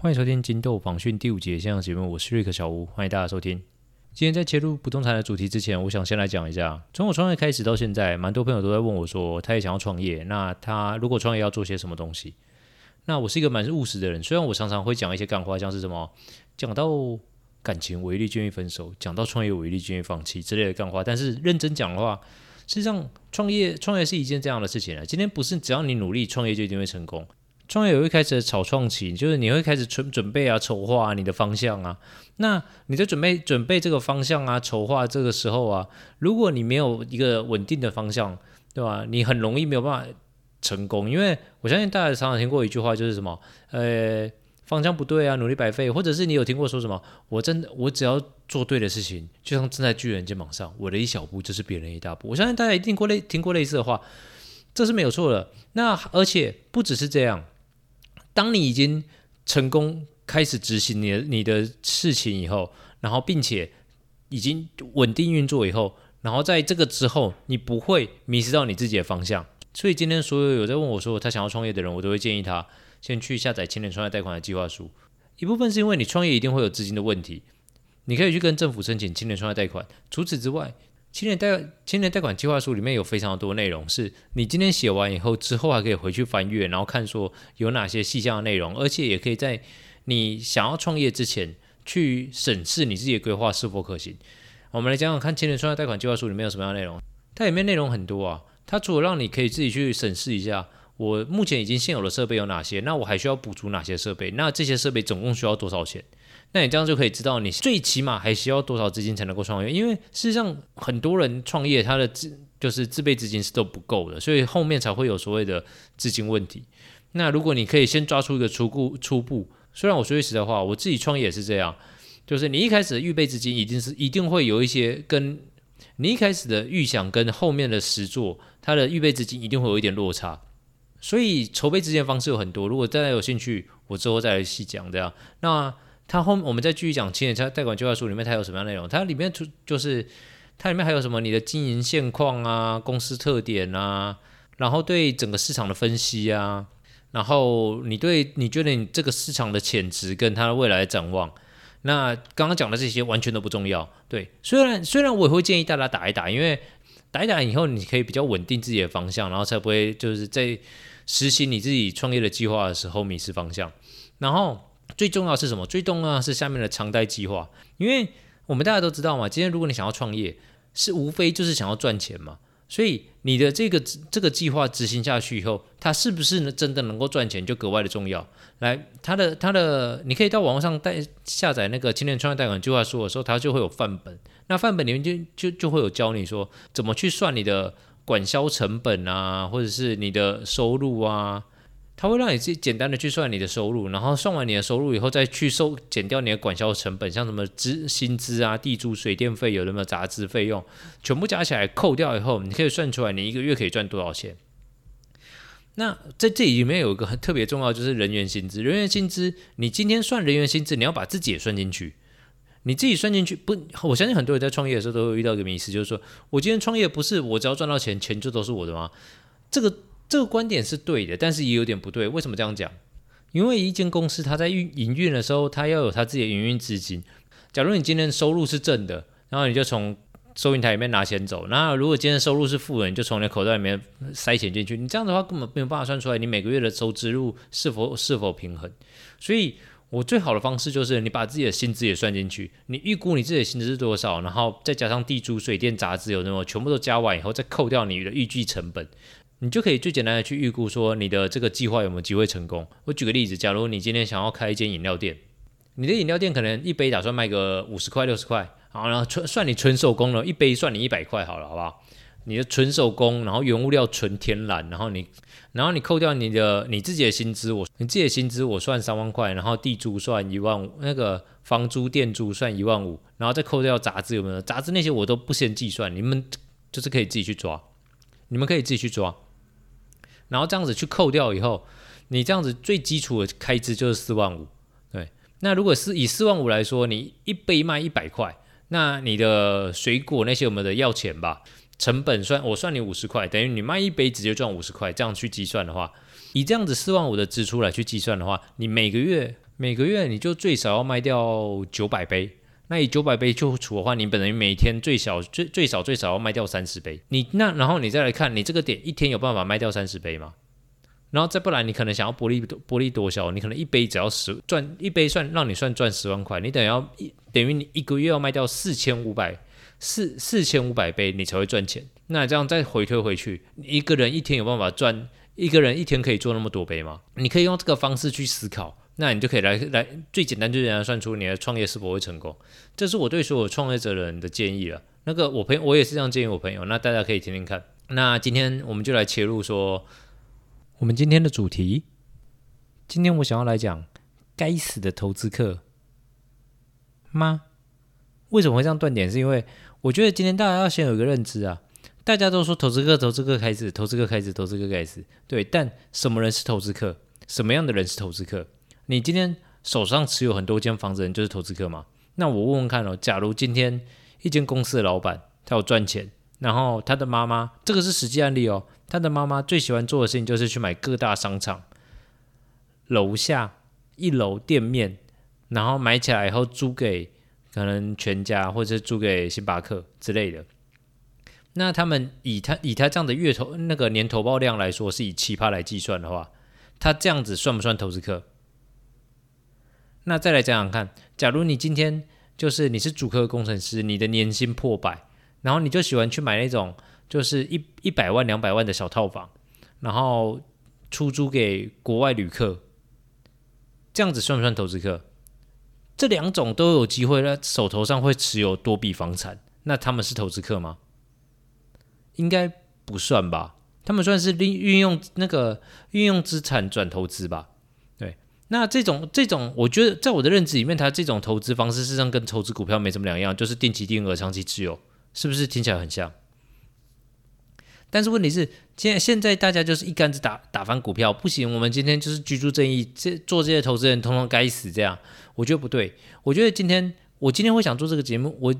欢迎收听《金豆访讯》第五节线上节目，我是瑞克小吴，欢迎大家收听。今天在切入不动产的主题之前，我想先来讲一下，从我创业开始到现在，蛮多朋友都在问我说，他也想要创业，那他如果创业要做些什么东西？那我是一个蛮务实的人，虽然我常常会讲一些干话，像是什么讲到感情我一律建议分手，讲到创业我一律建议放弃之类的干话，但是认真讲的话，事实上创业创业是一件这样的事情啊。今天不是只要你努力创业就一定会成功。创业有一开始的草创期，就是你会开始准准备啊、筹划啊你的方向啊。那你在准备准备这个方向啊、筹划这个时候啊，如果你没有一个稳定的方向，对吧？你很容易没有办法成功。因为我相信大家常常听过一句话，就是什么，呃，方向不对啊，努力白费。或者是你有听过说什么，我真的我只要做对的事情，就像站在巨人肩膀上，我的一小步就是别人一大步。我相信大家一定过类听过类似的话，这是没有错的。那而且不只是这样。当你已经成功开始执行你的你的事情以后，然后并且已经稳定运作以后，然后在这个之后，你不会迷失到你自己的方向。所以今天所有有在问我说他想要创业的人，我都会建议他先去下载青年创业贷款的计划书。一部分是因为你创业一定会有资金的问题，你可以去跟政府申请青年创业贷款。除此之外，青年贷青年贷款计划书里面有非常多内容，是你今天写完以后，之后还可以回去翻阅，然后看说有哪些细项的内容，而且也可以在你想要创业之前去审视你自己的规划是否可行。我们来讲讲看，青年创业贷款计划书里面有什么样的内容？它里面内容很多啊，它除了让你可以自己去审视一下，我目前已经现有的设备有哪些，那我还需要补足哪些设备？那这些设备总共需要多少钱？那你这样就可以知道，你最起码还需要多少资金才能够创业？因为事实上，很多人创业，他的资就是自备资金是都不够的，所以后面才会有所谓的资金问题。那如果你可以先抓出一个初步初步，虽然我说句实在话，我自己创业也是这样，就是你一开始的预备资金一定是一定会有一些跟你一开始的预想跟后面的实作，它的预备资金一定会有一点落差。所以筹备资金的方式有很多，如果大家有兴趣，我之后再来细讲这样。那它后，我们再继续讲青年贷款计划书里面它有什么样内容？它里面就就是它里面还有什么？你的经营现况啊，公司特点啊，然后对整个市场的分析啊，然后你对你觉得你这个市场的潜质跟它的未来展望，那刚刚讲的这些完全都不重要。对，虽然虽然我也会建议大家打一打，因为打一打以后你可以比较稳定自己的方向，然后才不会就是在实行你自己创业的计划的时候迷失方向，然后。最重要是什么？最重要是下面的长贷计划，因为我们大家都知道嘛，今天如果你想要创业，是无非就是想要赚钱嘛，所以你的这个这个计划执行下去以后，它是不是呢真的能够赚钱，就格外的重要。来，它的它的，你可以到网上带下载那个青年创业贷款计划书的时候，它就会有范本，那范本里面就就就会有教你说怎么去算你的管销成本啊，或者是你的收入啊。它会让你自己简单的去算你的收入，然后算完你的收入以后，再去收减掉你的管销成本，像什么资薪资啊、地租、水电费，有什么杂支费用，全部加起来扣掉以后，你可以算出来你一个月可以赚多少钱。那在这里面有一个很特别重要，就是人员薪资。人员薪资，你今天算人员薪资，你要把自己也算进去。你自己算进去不？我相信很多人在创业的时候都会遇到一个迷思，就是说我今天创业不是我只要赚到钱，钱就都是我的吗？这个。这个观点是对的，但是也有点不对。为什么这样讲？因为一间公司它在运营运的时候，它要有它自己的营运资金。假如你今天收入是正的，然后你就从收银台里面拿钱走；那如果今天收入是负的，你就从你的口袋里面塞钱进去。你这样的话根本没有办法算出来你每个月的收支入是否是否平衡。所以我最好的方式就是你把自己的薪资也算进去，你预估你自己的薪资是多少，然后再加上地租、水电、杂支有那么全部都加完以后，再扣掉你的预计成本。你就可以最简单的去预估说你的这个计划有没有机会成功。我举个例子，假如你今天想要开一间饮料店，你的饮料店可能一杯打算卖个五十块、六十块，好，然后纯算你纯手工了，一杯算你一百块好了，好不好？你的纯手工，然后原物料纯天然，然后你，然后你扣掉你的你自己的薪资，我你自己的薪资我算三万块，然后地租算一万五，那个房租店租算一万五，然后再扣掉杂支有没有？杂支那些我都不先计算，你们就是可以自己去抓，你们可以自己去抓。然后这样子去扣掉以后，你这样子最基础的开支就是四万五，对。那如果是以四万五来说，你一杯卖一百块，那你的水果那些我们的要钱吧，成本算我算你五十块，等于你卖一杯直接赚五十块，这样去计算的话，以这样子四万五的支出来去计算的话，你每个月每个月你就最少要卖掉九百杯。那以九百杯就除的话，你本来每天最小最最少最少要卖掉三十杯。你那然后你再来看，你这个点一天有办法卖掉三十杯吗？然后再不然，你可能想要薄利多薄利多销，你可能一杯只要十赚一杯算让你算赚十万块，你等于要一等于你一个月要卖掉四千五百四四千五百杯，你才会赚钱。那这样再回推回去，一个人一天有办法赚一个人一天可以做那么多杯吗？你可以用这个方式去思考。那你就可以来来最简单，就是来算出你的创业是否会成功。这是我对所有创业者人的建议了。那个我朋友我也是这样建议我朋友，那大家可以听听看。那今天我们就来切入说，我们今天的主题。今天我想要来讲该死的投资客吗？为什么会这样断点？是因为我觉得今天大家要先有一个认知啊。大家都说投资客，投资客开始，投资客开始，投资客开始。对，但什么人是投资客？什么样的人是投资客？你今天手上持有很多间房子的人就是投资客吗？那我问问看哦，假如今天一间公司的老板他有赚钱，然后他的妈妈，这个是实际案例哦，他的妈妈最喜欢做的事情就是去买各大商场楼下一楼店面，然后买起来以后租给可能全家或者是租给星巴克之类的。那他们以他以他这样的月投那个年投报量来说，是以奇葩来计算的话，他这样子算不算投资客？那再来讲讲看，假如你今天就是你是主科工程师，你的年薪破百，然后你就喜欢去买那种就是一一百万两百万的小套房，然后出租给国外旅客，这样子算不算投资客？这两种都有机会在手头上会持有多笔房产，那他们是投资客吗？应该不算吧，他们算是利运用那个运用资产转投资吧。那这种这种，我觉得在我的认知里面，它这种投资方式事实上跟投资股票没什么两样，就是定期定额、长期持有，是不是听起来很像？但是问题是，现在现在大家就是一竿子打打翻股票，不行，我们今天就是居住正义，这做这些投资人通通该死，这样我觉得不对。我觉得今天我今天会想做这个节目，我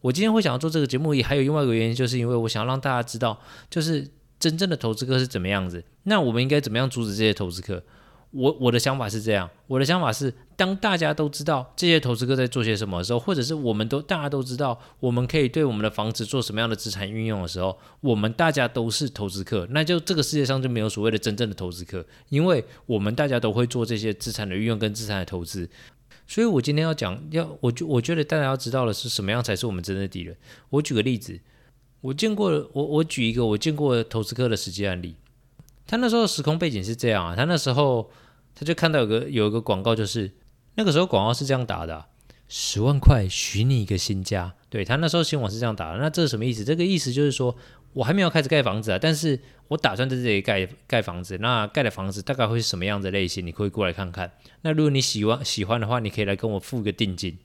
我今天会想要做这个节目，也还有另外一个原因，就是因为我想让大家知道，就是真正的投资客是怎么样子。那我们应该怎么样阻止这些投资客？我我的想法是这样，我的想法是，当大家都知道这些投资客在做些什么的时候，或者是我们都大家都知道，我们可以对我们的房子做什么样的资产运用的时候，我们大家都是投资客，那就这个世界上就没有所谓的真正的投资客，因为我们大家都会做这些资产的运用跟资产的投资。所以我今天要讲，要我觉我觉得大家要知道的是什么样才是我们真正的敌人。我举个例子，我见过，我我举一个我见过投资客的实际案例，他那时候时空背景是这样啊，他那时候。他就看到有个有一个广告，就是那个时候广告是这样打的：十万块许你一个新家。对，他那时候新闻是这样打的。那这是什么意思？这个意思就是说我还没有开始盖房子啊，但是我打算在这里盖盖房子。那盖的房子大概会是什么样的类型？你可以过来看看。那如果你喜欢喜欢的话，你可以来跟我付一个定金。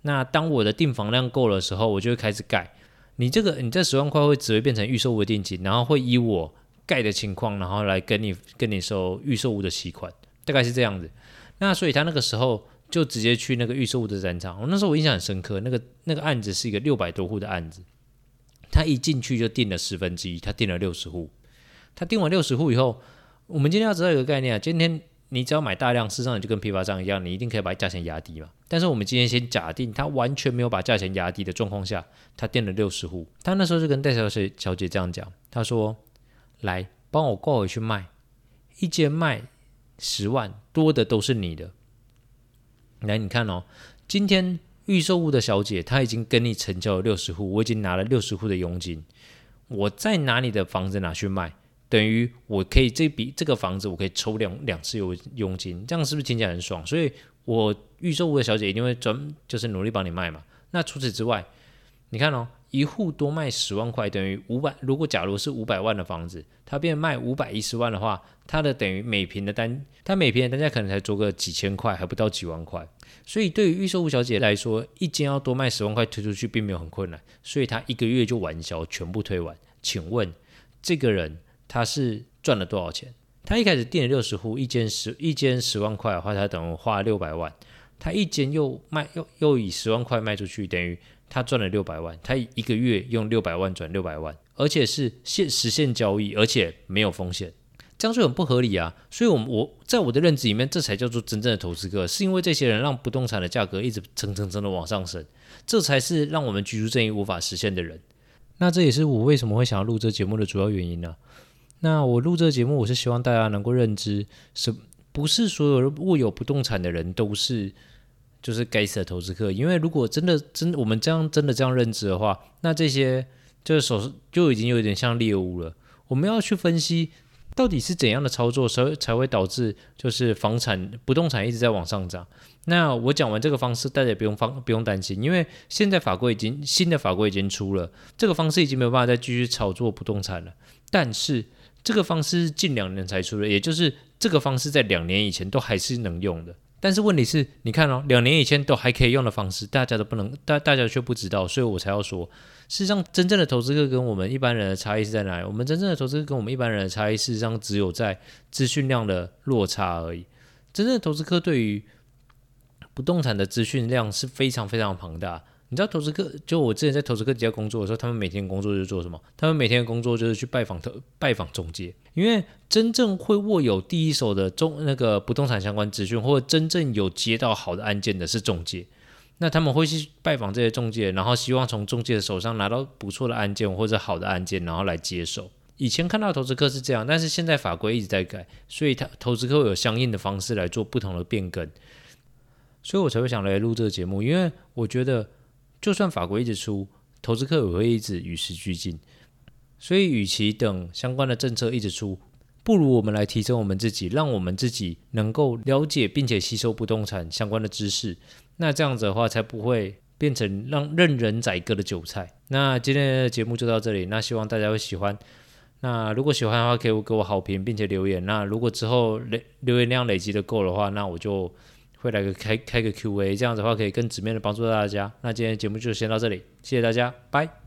那当我的订房量够的时候，我就会开始盖。你这个你这十万块会只会变成预售的定金，然后会以我盖的情况，然后来跟你跟你收预售屋的息款。大概是这样子，那所以他那个时候就直接去那个预售屋的展场。我那时候我印象很深刻，那个那个案子是一个六百多户的案子，他一进去就订了十分之一，他订了六十户。他订完六十户以后，我们今天要知道一个概念啊，今天你只要买大量，事实上你就跟批发商一样，你一定可以把价钱压低嘛。但是我们今天先假定他完全没有把价钱压低的状况下，他订了六十户。他那时候就跟戴小姐小姐这样讲，他说：“来，帮我挂回去卖，一间卖。”十万多的都是你的，来你看哦，今天预售屋的小姐她已经跟你成交了六十户，我已经拿了六十户的佣金，我再拿你的房子拿去卖，等于我可以这笔这个房子我可以抽两两次佣佣金，这样是不是听起来很爽？所以我预售屋的小姐一定会专就是努力帮你卖嘛。那除此之外，你看哦。一户多卖十万块，等于五百。如果假如是五百万的房子，它变卖五百一十万的话，它的等于每平的单，它每平的单价可能才做个几千块，还不到几万块。所以对于预售户小姐来说，一间要多卖十万块推出去，并没有很困难。所以她一个月就完销，全部推完。请问这个人他是赚了多少钱？他一开始订了六十户，一间十一间十万块的话，他等于花六百万。他一间又卖又又以十万块卖出去，等于。他赚了六百万，他一个月用六百万转六百万，而且是现实现交易，而且没有风险。这样就很不合理啊。所以我，我在我的认知里面，这才叫做真正的投资客，是因为这些人让不动产的价格一直蹭蹭蹭的往上升，这才是让我们居住正义无法实现的人。那这也是我为什么会想要录这节目的主要原因呢、那我录这节目，我是希望大家能够认知，是不是所有握有不动产的人都是就是该死的投资客？因为如果真的真我们这样真的这样认知的话，那这些就是手就已经有点像猎物了。我们要去分析到底是怎样的操作，才才会导致就是房产不动产一直在往上涨。那我讲完这个方式，大家也不用放不用担心，因为现在法规已经新的法规已经出了，这个方式已经没有办法再继续炒作不动产了。但是这个方式近两年才出的，也就是这个方式在两年以前都还是能用的。但是问题是，你看哦，两年以前都还可以用的方式，大家都不能，大大家却不知道，所以我才要说，事实上真正的投资客跟我们一般人的差异是在哪里？我们真正的投资客跟我们一般人的差异，事实上只有在资讯量的落差而已。真正的投资客对于不动产的资讯量是非常非常庞大。你知道投资客，就我之前在投资客底下工作的时候，他们每天工作就是做什么？他们每天的工作就是去拜访投拜访中介，因为真正会握有第一手的中那个不动产相关资讯，或者真正有接到好的案件的是中介。那他们会去拜访这些中介，然后希望从中介的手上拿到不错的案件或者好的案件，然后来接手。以前看到投资客是这样，但是现在法规一直在改，所以他投资客有相应的方式来做不同的变更。所以我才会想来录这个节目，因为我觉得。就算法规一直出，投资客也会一直与时俱进。所以，与其等相关的政策一直出，不如我们来提升我们自己，让我们自己能够了解并且吸收不动产相关的知识。那这样子的话，才不会变成让任人宰割的韭菜。那今天的节目就到这里，那希望大家会喜欢。那如果喜欢的话，可以给我好评，并且留言。那如果之后累留言量累积的够的话，那我就。会来个开开个 Q&A，这样子的话可以更直面的帮助到大家。那今天节目就先到这里，谢谢大家，拜。